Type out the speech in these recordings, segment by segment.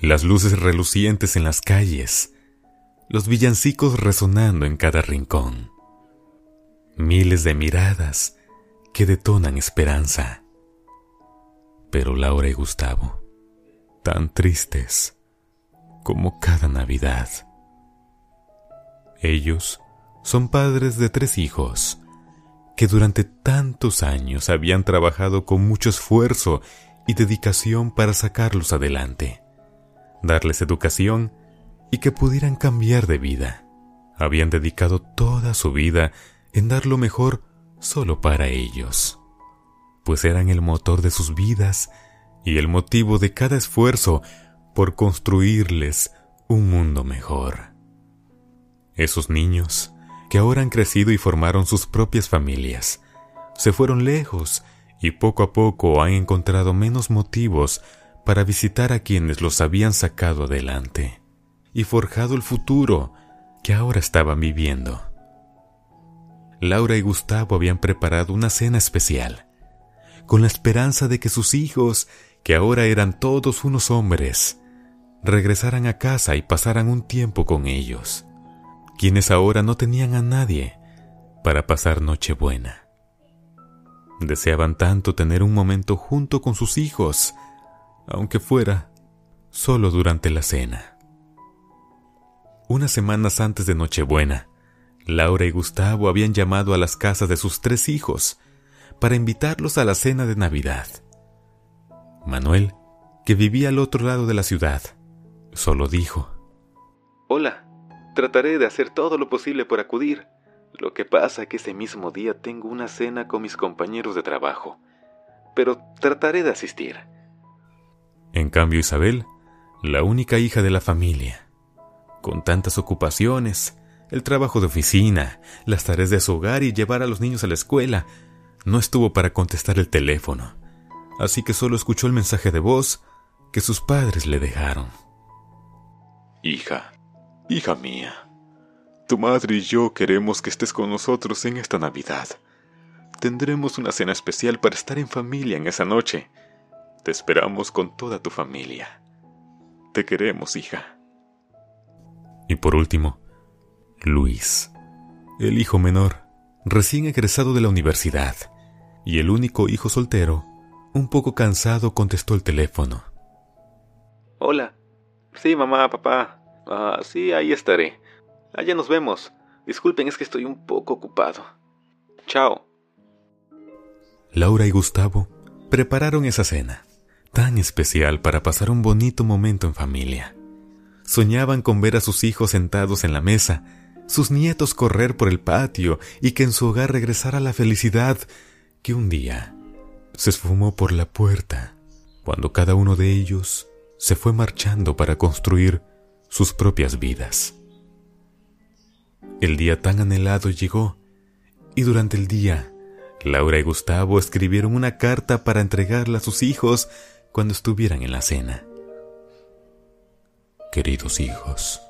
las luces relucientes en las calles, los villancicos resonando en cada rincón, miles de miradas que detonan esperanza. Pero Laura y Gustavo, tan tristes como cada Navidad. Ellos son padres de tres hijos que durante tantos años habían trabajado con mucho esfuerzo y dedicación para sacarlos adelante, darles educación y que pudieran cambiar de vida. Habían dedicado toda su vida en dar lo mejor solo para ellos, pues eran el motor de sus vidas y el motivo de cada esfuerzo por construirles un mundo mejor. Esos niños, que ahora han crecido y formaron sus propias familias, se fueron lejos y poco a poco han encontrado menos motivos para visitar a quienes los habían sacado adelante y forjado el futuro que ahora estaban viviendo. Laura y Gustavo habían preparado una cena especial, con la esperanza de que sus hijos, que ahora eran todos unos hombres, regresaran a casa y pasaran un tiempo con ellos, quienes ahora no tenían a nadie para pasar Nochebuena. Deseaban tanto tener un momento junto con sus hijos, aunque fuera solo durante la cena. Unas semanas antes de Nochebuena, Laura y Gustavo habían llamado a las casas de sus tres hijos para invitarlos a la cena de Navidad. Manuel, que vivía al otro lado de la ciudad, solo dijo, Hola, trataré de hacer todo lo posible por acudir. Lo que pasa es que ese mismo día tengo una cena con mis compañeros de trabajo, pero trataré de asistir. En cambio, Isabel, la única hija de la familia, con tantas ocupaciones, el trabajo de oficina, las tareas de su hogar y llevar a los niños a la escuela, no estuvo para contestar el teléfono, así que solo escuchó el mensaje de voz que sus padres le dejaron. Hija, hija mía, tu madre y yo queremos que estés con nosotros en esta Navidad. Tendremos una cena especial para estar en familia en esa noche. Te esperamos con toda tu familia. Te queremos, hija. Y por último, Luis, el hijo menor, recién egresado de la universidad, y el único hijo soltero, un poco cansado contestó el teléfono. Hola. Sí, mamá, papá. Ah, sí, ahí estaré. Allá nos vemos. Disculpen, es que estoy un poco ocupado. Chao. Laura y Gustavo prepararon esa cena, tan especial para pasar un bonito momento en familia soñaban con ver a sus hijos sentados en la mesa, sus nietos correr por el patio y que en su hogar regresara la felicidad que un día se esfumó por la puerta cuando cada uno de ellos se fue marchando para construir sus propias vidas. El día tan anhelado llegó y durante el día Laura y Gustavo escribieron una carta para entregarla a sus hijos cuando estuvieran en la cena. Queridos hijos,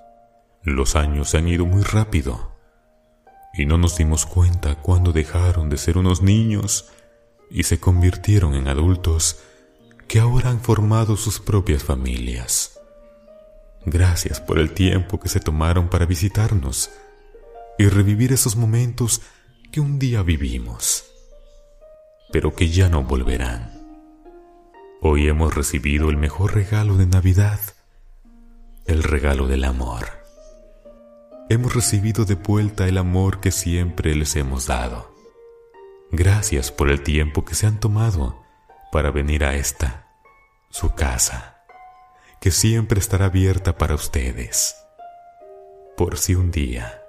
los años se han ido muy rápido y no nos dimos cuenta cuando dejaron de ser unos niños y se convirtieron en adultos que ahora han formado sus propias familias. Gracias por el tiempo que se tomaron para visitarnos y revivir esos momentos que un día vivimos, pero que ya no volverán. Hoy hemos recibido el mejor regalo de Navidad el regalo del amor. Hemos recibido de vuelta el amor que siempre les hemos dado. Gracias por el tiempo que se han tomado para venir a esta, su casa, que siempre estará abierta para ustedes, por si un día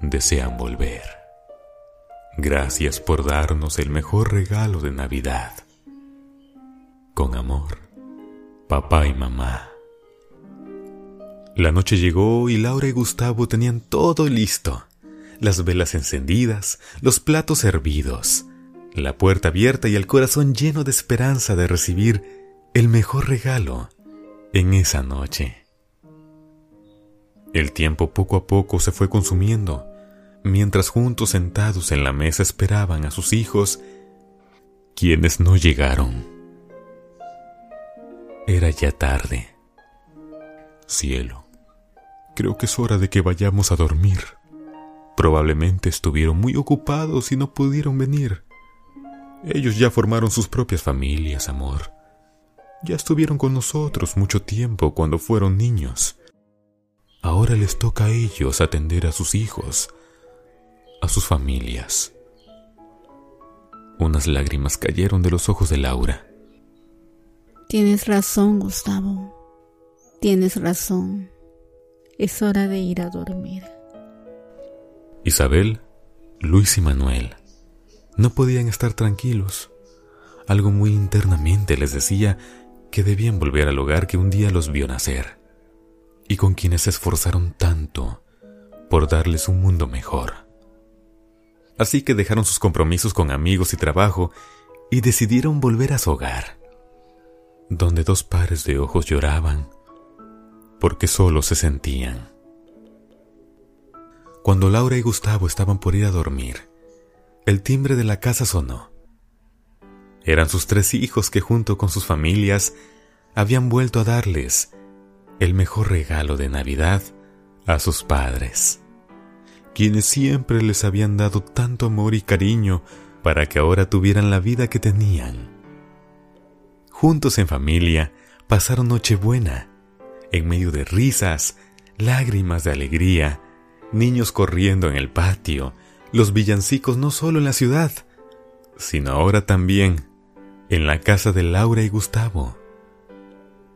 desean volver. Gracias por darnos el mejor regalo de Navidad. Con amor, papá y mamá. La noche llegó y Laura y Gustavo tenían todo listo. Las velas encendidas, los platos servidos, la puerta abierta y el corazón lleno de esperanza de recibir el mejor regalo en esa noche. El tiempo poco a poco se fue consumiendo, mientras juntos sentados en la mesa esperaban a sus hijos, quienes no llegaron. Era ya tarde Cielo, creo que es hora de que vayamos a dormir. Probablemente estuvieron muy ocupados y no pudieron venir. Ellos ya formaron sus propias familias, amor. Ya estuvieron con nosotros mucho tiempo cuando fueron niños. Ahora les toca a ellos atender a sus hijos, a sus familias. Unas lágrimas cayeron de los ojos de Laura. Tienes razón, Gustavo. Tienes razón. Es hora de ir a dormir. Isabel, Luis y Manuel no podían estar tranquilos. Algo muy internamente les decía que debían volver al hogar que un día los vio nacer y con quienes se esforzaron tanto por darles un mundo mejor. Así que dejaron sus compromisos con amigos y trabajo y decidieron volver a su hogar, donde dos pares de ojos lloraban porque solo se sentían. Cuando Laura y Gustavo estaban por ir a dormir, el timbre de la casa sonó. Eran sus tres hijos que junto con sus familias habían vuelto a darles el mejor regalo de Navidad a sus padres quienes siempre les habían dado tanto amor y cariño para que ahora tuvieran la vida que tenían. Juntos en familia pasaron Nochebuena, en medio de risas, lágrimas de alegría, niños corriendo en el patio, los villancicos no solo en la ciudad, sino ahora también en la casa de Laura y Gustavo.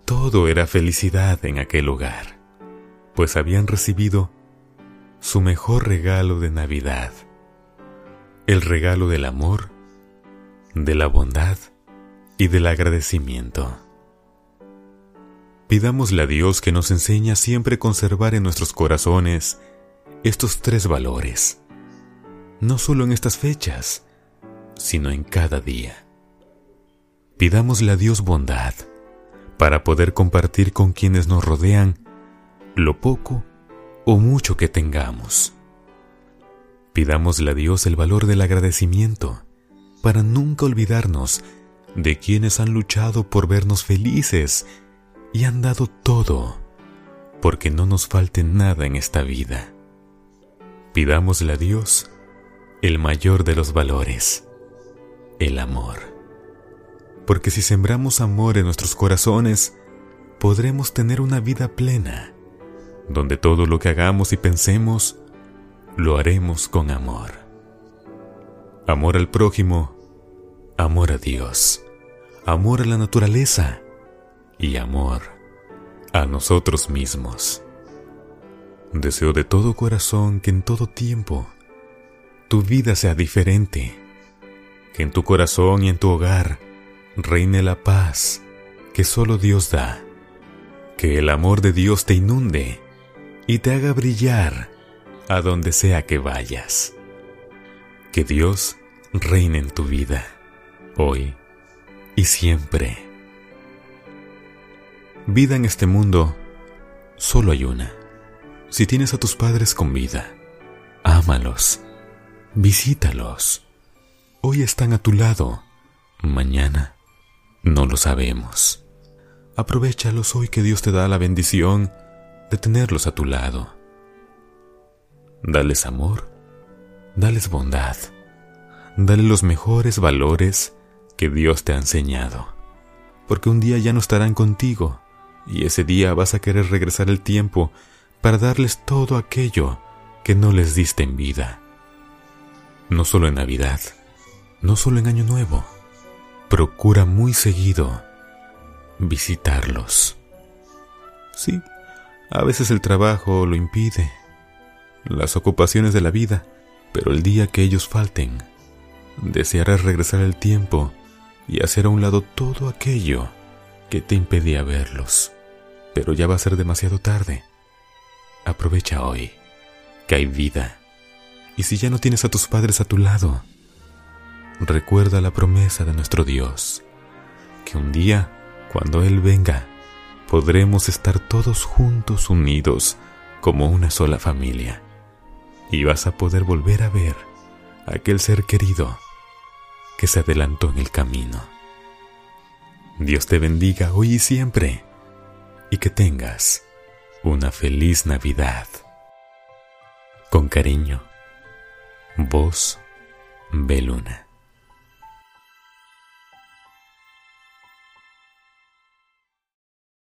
Todo era felicidad en aquel lugar, pues habían recibido su mejor regalo de Navidad, el regalo del amor, de la bondad y del agradecimiento. Pidámosle a Dios que nos enseñe a siempre conservar en nuestros corazones estos tres valores, no solo en estas fechas, sino en cada día. Pidámosle a Dios bondad para poder compartir con quienes nos rodean lo poco o mucho que tengamos. Pidámosle a Dios el valor del agradecimiento para nunca olvidarnos de quienes han luchado por vernos felices y han dado todo porque no nos falte nada en esta vida. Pidámosle a Dios el mayor de los valores, el amor. Porque si sembramos amor en nuestros corazones, podremos tener una vida plena donde todo lo que hagamos y pensemos lo haremos con amor. Amor al prójimo, amor a Dios, amor a la naturaleza y amor a nosotros mismos. Deseo de todo corazón que en todo tiempo tu vida sea diferente, que en tu corazón y en tu hogar reine la paz que solo Dios da, que el amor de Dios te inunde y te haga brillar a donde sea que vayas. Que Dios reine en tu vida, hoy y siempre. Vida en este mundo solo hay una. Si tienes a tus padres con vida, ámalos, visítalos. Hoy están a tu lado, mañana no lo sabemos. Aprovechalos hoy que Dios te da la bendición de tenerlos a tu lado. Dales amor, dales bondad, dale los mejores valores que Dios te ha enseñado, porque un día ya no estarán contigo y ese día vas a querer regresar el tiempo para darles todo aquello que no les diste en vida. No solo en Navidad, no solo en Año Nuevo, procura muy seguido visitarlos. Sí, a veces el trabajo lo impide, las ocupaciones de la vida, pero el día que ellos falten, desearás regresar el tiempo y hacer a un lado todo aquello que te impedía verlos. Pero ya va a ser demasiado tarde. Aprovecha hoy, que hay vida. Y si ya no tienes a tus padres a tu lado, recuerda la promesa de nuestro Dios, que un día, cuando Él venga, podremos estar todos juntos unidos como una sola familia. Y vas a poder volver a ver a aquel ser querido que se adelantó en el camino. Dios te bendiga hoy y siempre y que tengas una feliz Navidad. Con cariño, vos, Beluna.